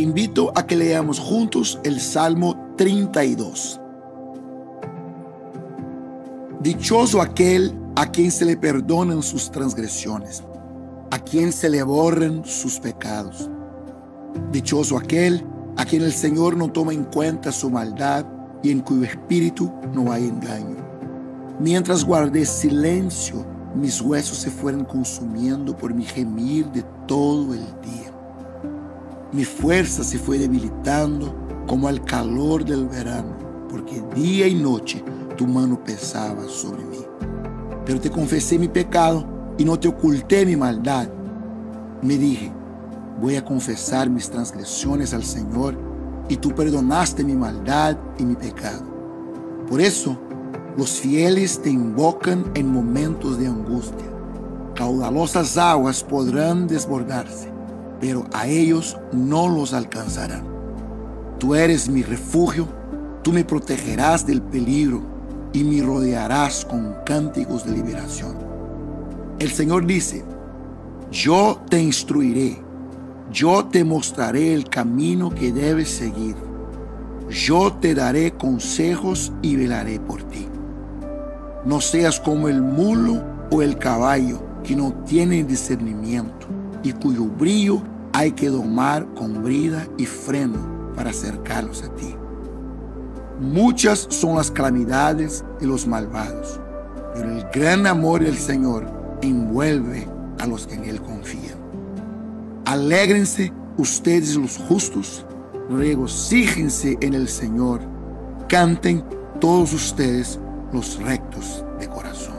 invito a que leamos juntos el Salmo 32. Dichoso aquel a quien se le perdonan sus transgresiones, a quien se le borren sus pecados. Dichoso aquel a quien el Señor no toma en cuenta su maldad y en cuyo espíritu no hay engaño. Mientras guardé silencio, mis huesos se fueron consumiendo por mi gemir de todo el día. Mi fuerza se fue debilitando como al calor del verano, porque día y noche tu mano pesaba sobre mí. Pero te confesé mi pecado y no te oculté mi maldad. Me dije, voy a confesar mis transgresiones al Señor y tú perdonaste mi maldad y mi pecado. Por eso, los fieles te invocan en momentos de angustia. Caudalosas aguas podrán desbordarse, pero a ellos no los alcanzarán. Tú eres mi refugio, tú me protegerás del peligro y me rodearás con cánticos de liberación. El Señor dice, yo te instruiré, yo te mostraré el camino que debes seguir, yo te daré consejos y velaré por ti. No seas como el mulo o el caballo que no tienen discernimiento y cuyo brillo hay que domar con brida y freno para acercarlos a ti. Muchas son las calamidades de los malvados, pero el gran amor del Señor envuelve a los que en Él confían. Alégrense ustedes los justos, regocíjense en el Señor, canten todos ustedes los rectos de corazón.